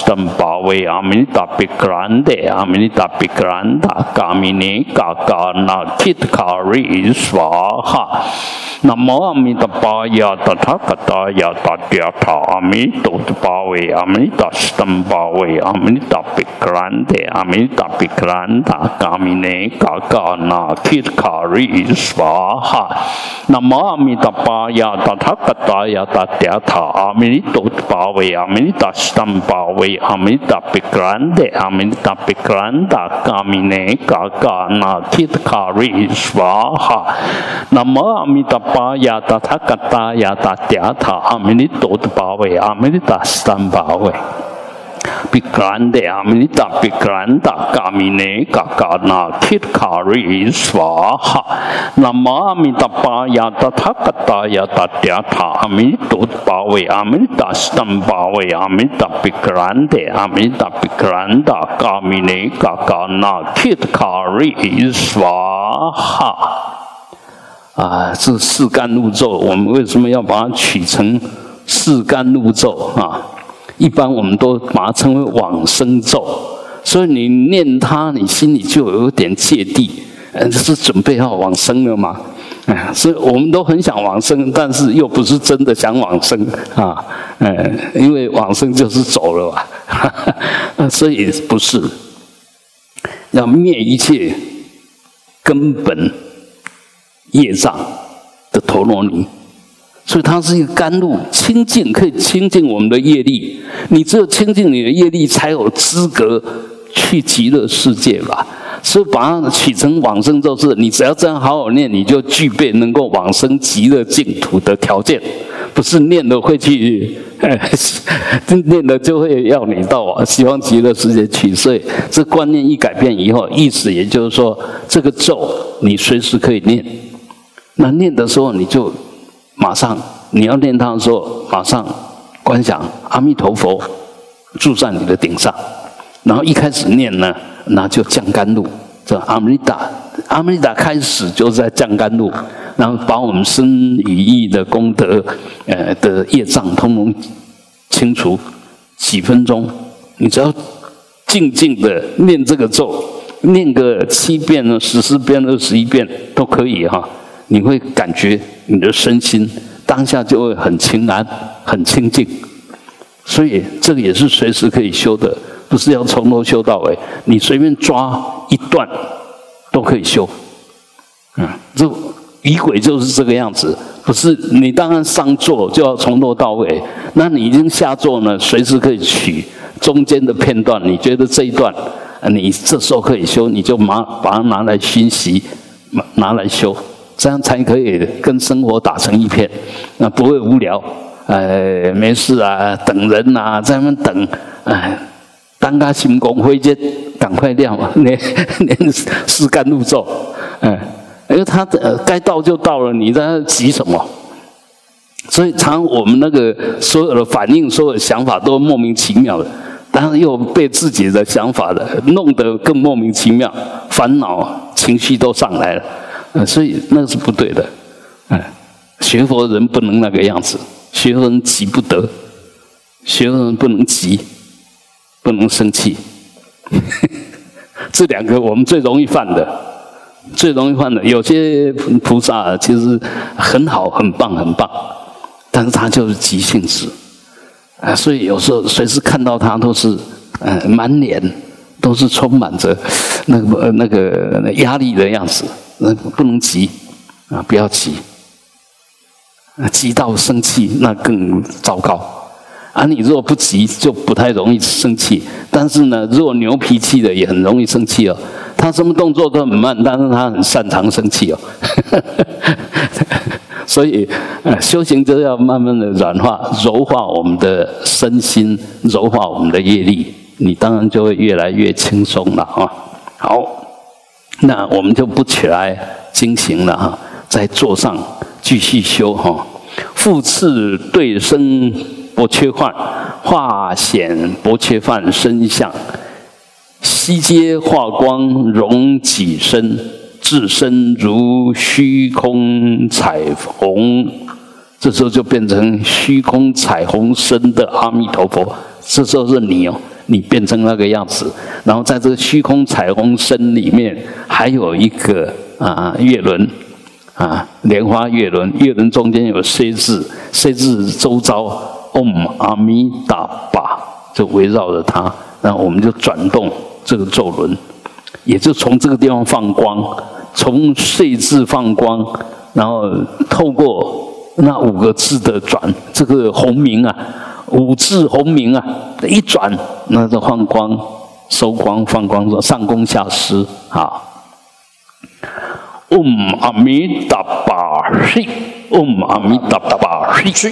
Speaker 1: 坦巴维阿弥达比格兰德阿弥达比格兰达嘎米内嘎嘎那吉卡瑞斯瓦哈。南无阿弥达巴呀达他嘎达呀达嗲他阿弥陀巴维阿弥达斯坦巴维阿弥达比格兰德阿弥达比格兰达嘎米内嘎嘎那吉卡瑞斯瓦。南无阿弥陀佛，呀达他嘎达呀达嗲他，阿弥陀巴维，阿弥达斯坦巴维，阿弥达比格兰德，阿弥达比格兰达，嘎米尼嘎嘎那吉卡瑞斯瓦哈。南无阿弥陀佛，呀达他嘎达呀达嗲他，阿弥陀巴维，阿弥达斯坦巴维，阿弥达比格兰德，阿弥达比格兰达，嘎米尼嘎嘎那吉卡瑞斯瓦哈。南无阿弥陀佛，呀达他嘎达呀达嗲他，阿弥陀巴维，阿弥达斯坦巴维，阿弥达比格兰德，阿弥达比格兰达，嘎米内嘎嘎那提特卡瑞斯瓦哈。南无阿弥陀佛，呀达他嘎达呀达嗲他，阿弥陀巴维，阿弥达斯坦巴维。比格兰德阿弥达比格兰达嘎米内嘎嘎那提卡瑞斯瓦哈，南无阿弥达巴呀达他嘎达呀达嗲他阿弥陀巴维阿弥达斯坦巴维阿弥达比格兰德阿弥达比格兰达嘎米内嘎嘎那提卡瑞斯瓦哈。啊，这四甘露咒，我们为什么要把它取成四甘露咒啊？一般我们都把它称为往生咒，所以你念它，你心里就有点芥蒂，嗯，这是准备要往生了嘛？哎，所以我们都很想往生，但是又不是真的想往生啊，嗯，因为往生就是走了嘛，所以不是要灭一切根本业障的陀罗尼。所以它是一个甘露，清净可以清净我们的业力。你只有清净你的业力，才有资格去极乐世界吧。所以把它取成往生咒，是你只要这样好好念，你就具备能够往生极乐净土的条件。不是念了会去，念了就会要你到西方极乐世界去。所以这观念一改变以后，意思也就是说，这个咒你随时可以念。那念的时候，你就马上你要念它的时候，马上观想阿弥陀佛住在你的顶上。然后一开始念呢，那就降甘露，这阿弥达，阿弥达开始就在降甘露，然后把我们身语意的功德，呃的业障通通清除。几分钟，你只要静静的念这个咒，念个七遍呢、十四遍、二十一遍都可以哈。你会感觉你的身心当下就会很清安、很清净，所以这个也是随时可以修的。不是要从头修到尾，你随便抓一段都可以修。嗯，这仪轨就是这个样子。不是你当然上座就要从头到尾，那你已经下座呢，随时可以取中间的片段。你觉得这一段，你这时候可以修，你就拿把它拿来熏习，拿来修，这样才可以跟生活打成一片，那不会无聊。哎，没事啊，等人呐，在那等，哎。当他行功回接，赶快练嘛，连连事干入咒，嗯，因为他呃该到就到了，你在那急什么？所以常我们那个所有的反应、所有的想法都莫名其妙的，但是又被自己的想法的弄得更莫名其妙，烦恼情绪都上来了，呃，所以那个是不对的，嗯，学佛人不能那个样子，学佛人急不得，学佛人不能急。不能生气，这两个我们最容易犯的，最容易犯的。有些菩萨其实很好、很棒、很棒，但是他就是急性子啊，所以有时候随时看到他都是呃满脸都是充满着那个那个压力的样子，那不能急啊，不要急，急到生气那更糟糕。啊，你若不急，就不太容易生气。但是呢，若牛脾气的也很容易生气哦。他什么动作都很慢，但是他很擅长生气哦。所以，修行就要慢慢的软化、柔化我们的身心，柔化我们的业力，你当然就会越来越轻松了啊。好，那我们就不起来精行了哈，在座上继续修哈。复次对身。不缺幻，化显不缺幻身相，悉皆化光融己身，自身如虚空彩虹。这时候就变成虚空彩虹身的阿弥陀佛。这时候是你哦，你变成那个样子。然后在这个虚空彩虹身里面，还有一个啊月轮啊莲花月轮，月轮中间有 C 字，C 字周遭。嗡阿弥达巴，就围绕着它，然后我们就转动这个咒轮，也就从这个地方放光，从 C 字放光，然后透过那五个字的转，这个红名啊，五字红名啊，一转，那就放光、收光、放光，上供下施啊。嗡阿弥达巴悉，嗡阿弥达巴悉。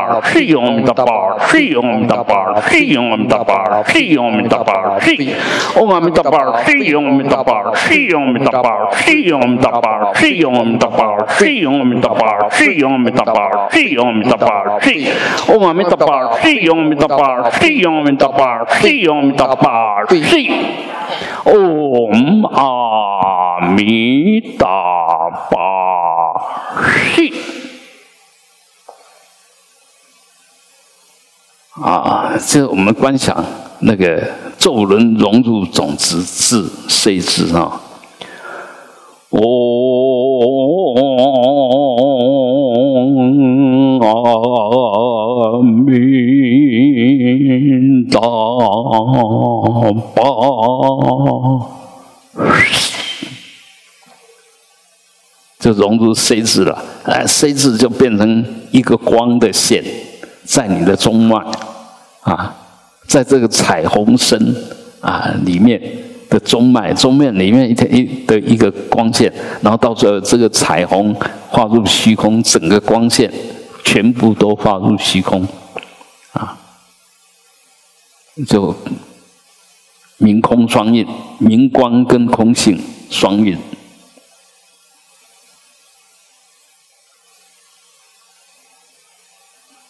Speaker 1: 西唵阿弥陀佛，西唵阿弥陀佛，西唵阿弥陀佛，西唵阿弥陀佛，西唵阿弥陀佛，西唵阿弥陀佛，西唵阿弥陀佛，西唵阿弥陀佛，西唵阿弥陀佛，西唵阿弥陀佛，西唵阿弥陀佛，西唵阿弥陀佛，西唵阿弥陀佛，西唵阿弥陀佛，西唵阿弥陀佛，西。啊，这我们观想那个咒轮融入种子字 C 字啊，嗡阿弥陀佛，就融入 C 字了，哎，C 字就变成一个光的线，在你的中脉。啊，在这个彩虹身啊里面的中脉，中脉里面一天一的一个光线，然后到最后这个彩虹化入虚空，整个光线全部都化入虚空，啊，就明空双印，明光跟空性双印。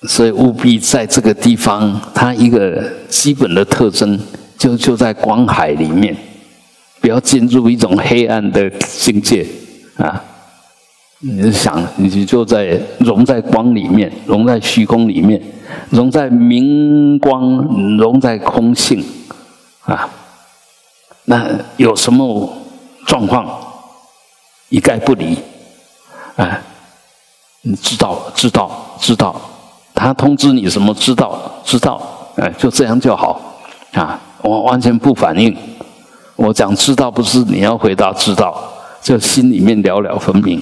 Speaker 1: 所以务必在这个地方，它一个基本的特征就就在光海里面，不要进入一种黑暗的境界啊！你想，你就在融在光里面，融在虚空里面，融在明光，融在空性啊！那有什么状况，一概不理啊！你知道，知道，知道。他通知你什么？知道，知道，哎，就这样就好，啊，我完全不反应。我讲知道不是你要回答知道，就心里面了了分明，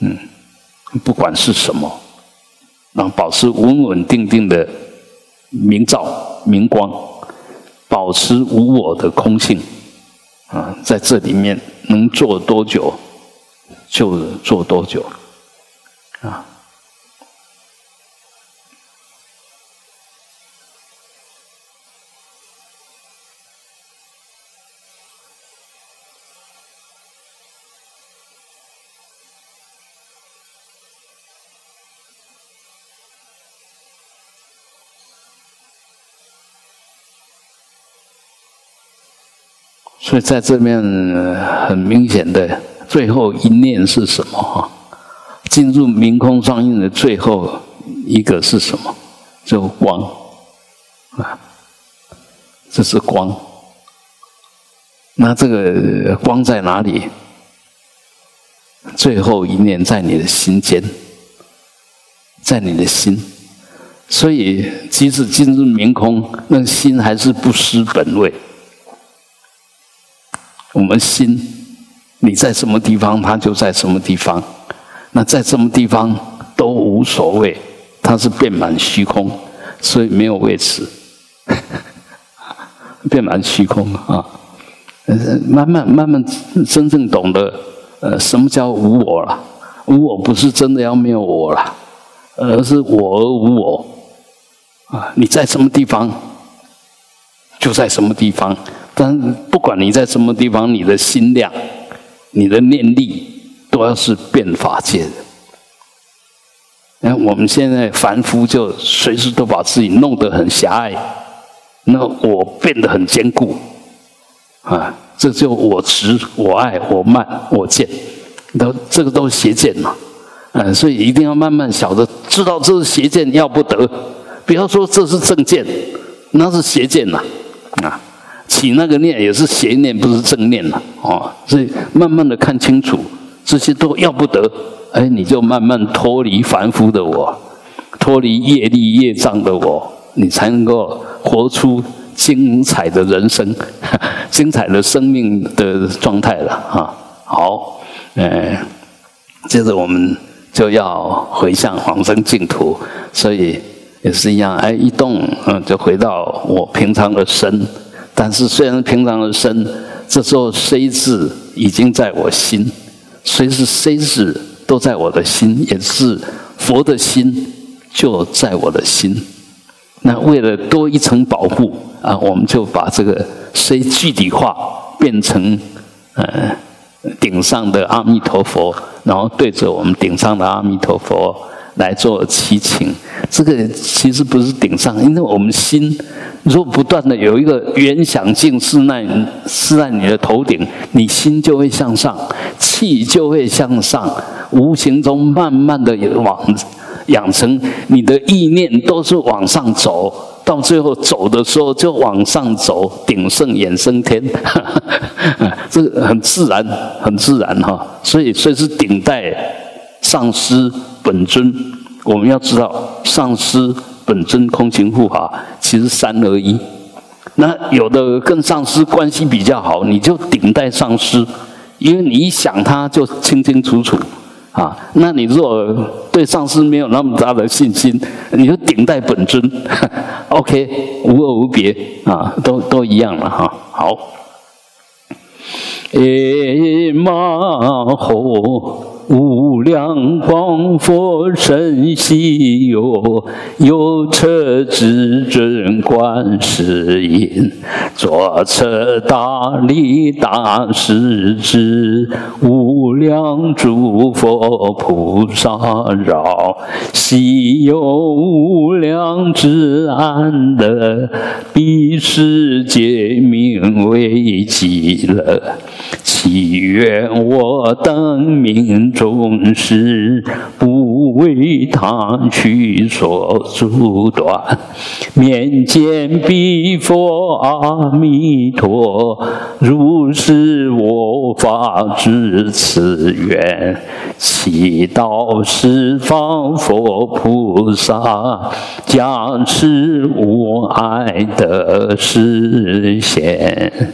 Speaker 1: 嗯，不管是什么，然后保持稳稳定定的明照明光，保持无我的空性，啊，在这里面能做多久就做多久，所以在这面很明显的最后一念是什么？哈，进入明空双印的最后一个是什么？就光啊，这是光。那这个光在哪里？最后一念在你的心间，在你的心。所以即使进入明空，那心还是不失本位。我们心，你在什么地方，它就在什么地方。那在什么地方都无所谓，它是遍满虚空，所以没有位置。遍满虚空啊，慢慢慢慢真正懂得，呃，什么叫无我了？无我不是真的要没有我了，而是我而无我。啊，你在什么地方，就在什么地方。但不管你在什么地方，你的心量、你的念力，都要是变法界的。那我们现在凡夫就随时都把自己弄得很狭隘，那我变得很坚固，啊，这就我执、我爱、我慢、我见，都这个都是邪见嘛，嗯，所以一定要慢慢晓得，知道这是邪见要不得，不要说这是正见，那是邪见呐，啊，起那个念也是邪念，不是正念呐，哦，所以慢慢的看清楚，这些都要不得。哎，你就慢慢脱离凡夫的我，脱离业力业障的我，你才能够活出精彩的人生、精彩的生命的状态了啊！好，呃，接着我们就要回向往生净土，所以也是一样，哎，一动嗯，就回到我平常的身，但是虽然平常的身，这时候 C 字已经在我心，随时 C 字。都在我的心，也是佛的心就在我的心。那为了多一层保护啊，我们就把这个 C 具体化，变成呃顶上的阿弥陀佛，然后对着我们顶上的阿弥陀佛来做祈请。这个其实不是顶上，因为我们心如果不断的有一个圆想镜是在是在你的头顶，你心就会向上，气就会向上，无形中慢慢的往养成你的意念都是往上走，到最后走的时候就往上走，鼎盛衍生天，这个很自然，很自然哈。所以，所以是顶戴上师本尊。我们要知道，上师本尊空行护法，其实三而一。那有的跟上师关系比较好，你就顶戴上师，因为你一想他就清清楚楚啊。那你如果对上师没有那么大的信心，你就顶戴本尊，OK，无二无别啊，都都一样了哈。好，诶嘛吼。无量光佛身西游，右侧至尊观世音，左侧大力大势至，无量诸佛菩萨绕，西游无量之安乐，彼世界名为极乐。祈愿我等命中时，不为他去所阻断。面见彼佛阿弥陀，如是我法至此愿。祈祷十方佛菩萨加持无碍的实现。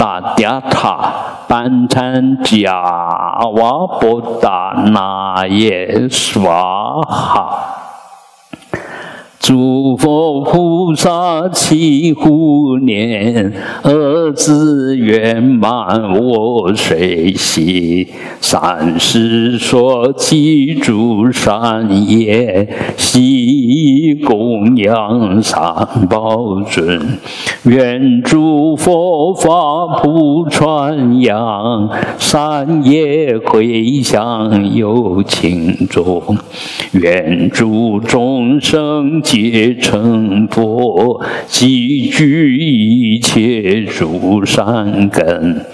Speaker 1: 大家塔班禅加瓦波达那耶娑哈。诸佛菩萨齐护念，儿子圆满我随喜。三世所起诸善业，悉供养三宝尊。愿诸佛法普传扬，善业回向有情众。愿诸众生。皆成佛，积聚一切诸善根，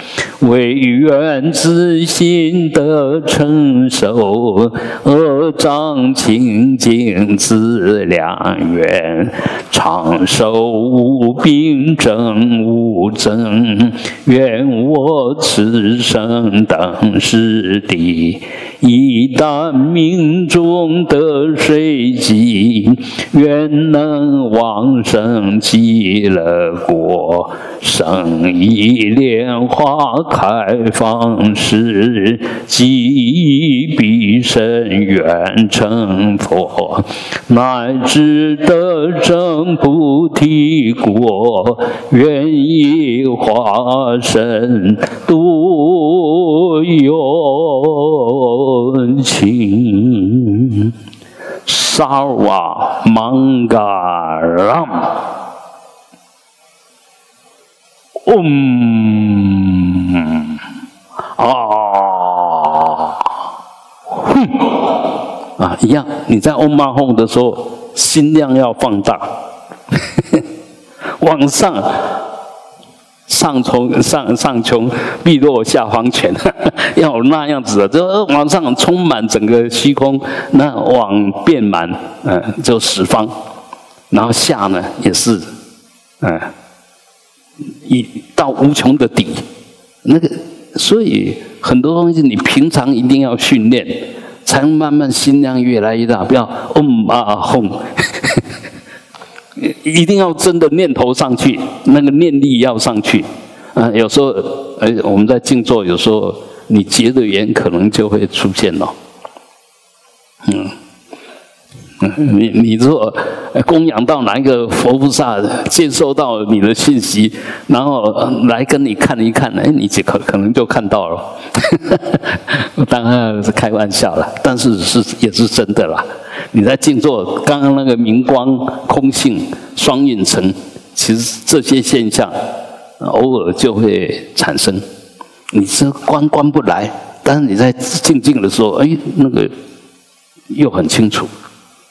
Speaker 1: 唯愿自心得成熟，恶障清净自良缘，长寿无病症无增。愿我此生等世地，一旦命中得随机。愿能往生极乐国，生一莲花开放时，即必生愿成佛，乃至得证菩提果，愿以化身度有情。sarva mangalam Mangaram, um, ah, hum, 啊，一样。你在 umahom 的时候，心量要放大，往上。上从上上穷碧落下黄泉，要那样子的，就往上充满整个虚空，那往遍满，嗯，就十方，然后下呢也是，嗯，一到无穷的底，那个，所以很多东西你平常一定要训练。才能慢慢心量越来越大，不要嗡啊轰，一定要真的念头上去，那个念力要上去。啊，有时候，呃，我们在静坐，有时候你结的缘可能就会出现了，嗯。你你如果供养到哪一个佛菩萨，接收到你的信息，然后来跟你看一看，哎，你就可可能就看到了。当然是开玩笑了，但是是也是真的啦。你在静坐，刚刚那个明光、空性、双运成，其实这些现象偶尔就会产生。你是关关不来，但是你在静静的时候，哎，那个又很清楚。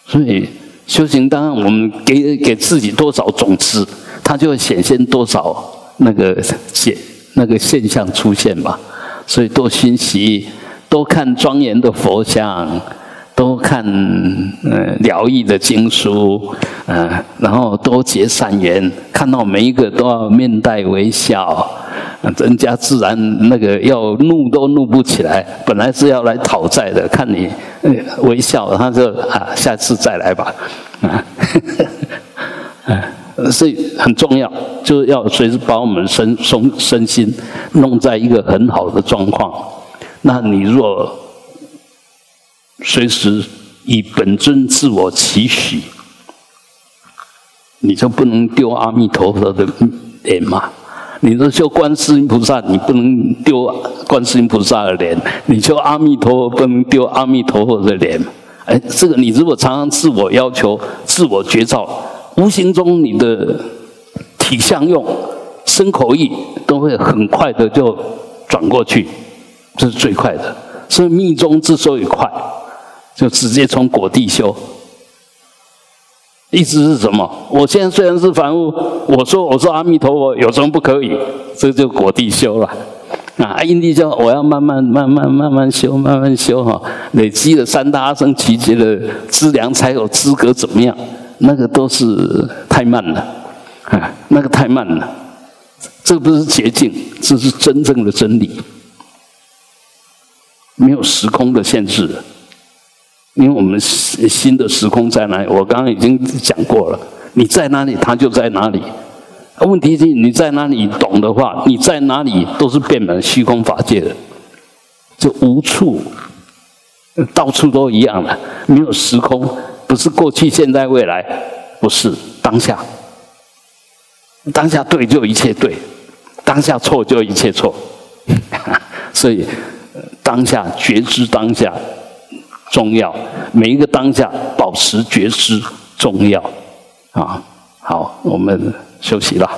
Speaker 1: 所以修行，当然我们给给自己多少种子，它就会显现多少那个现那个现象出现吧。所以多熏习，多看庄严的佛像，多看呃疗愈的经书，嗯，然后多结善缘，看到每一个都要面带微笑。人家自然那个要怒都怒不起来，本来是要来讨债的，看你微笑，他就啊，下次再来吧，啊，所以很重要，就是要随时把我们身身身心弄在一个很好的状况。那你若随时以本尊自我期许，你就不能丢阿弥陀佛的脸嘛。你说修观世音菩萨，你不能丢观世音菩萨的脸；你修阿弥陀佛，不能丢阿弥陀佛的脸。哎，这个你如果常常自我要求、自我觉照，无形中你的体相用、身口意都会很快的就转过去，这是最快的。所以密宗之所以快，就直接从果地修。意思是什么？我现在虽然是凡夫，我说我说阿弥陀佛有什么不可以？这就果地修了啊！因地修，我要慢慢慢慢慢慢修，慢慢修哈，累积了三大阿僧祇劫的资粮，才有资格怎么样？那个都是太慢了啊！那个太慢了，这个不是捷径，这是真正的真理，没有时空的限制。因为我们新的时空在哪里？我刚刚已经讲过了，你在哪里，它就在哪里。问题是你在哪里懂的话，你在哪里都是变满虚空法界的，就无处，到处都一样的，没有时空，不是过去、现在、未来，不是当下。当下对就一切对，当下错就一切错。所以当下觉知当下。重要，每一个当下保持觉知重要，啊，好，我们休息了。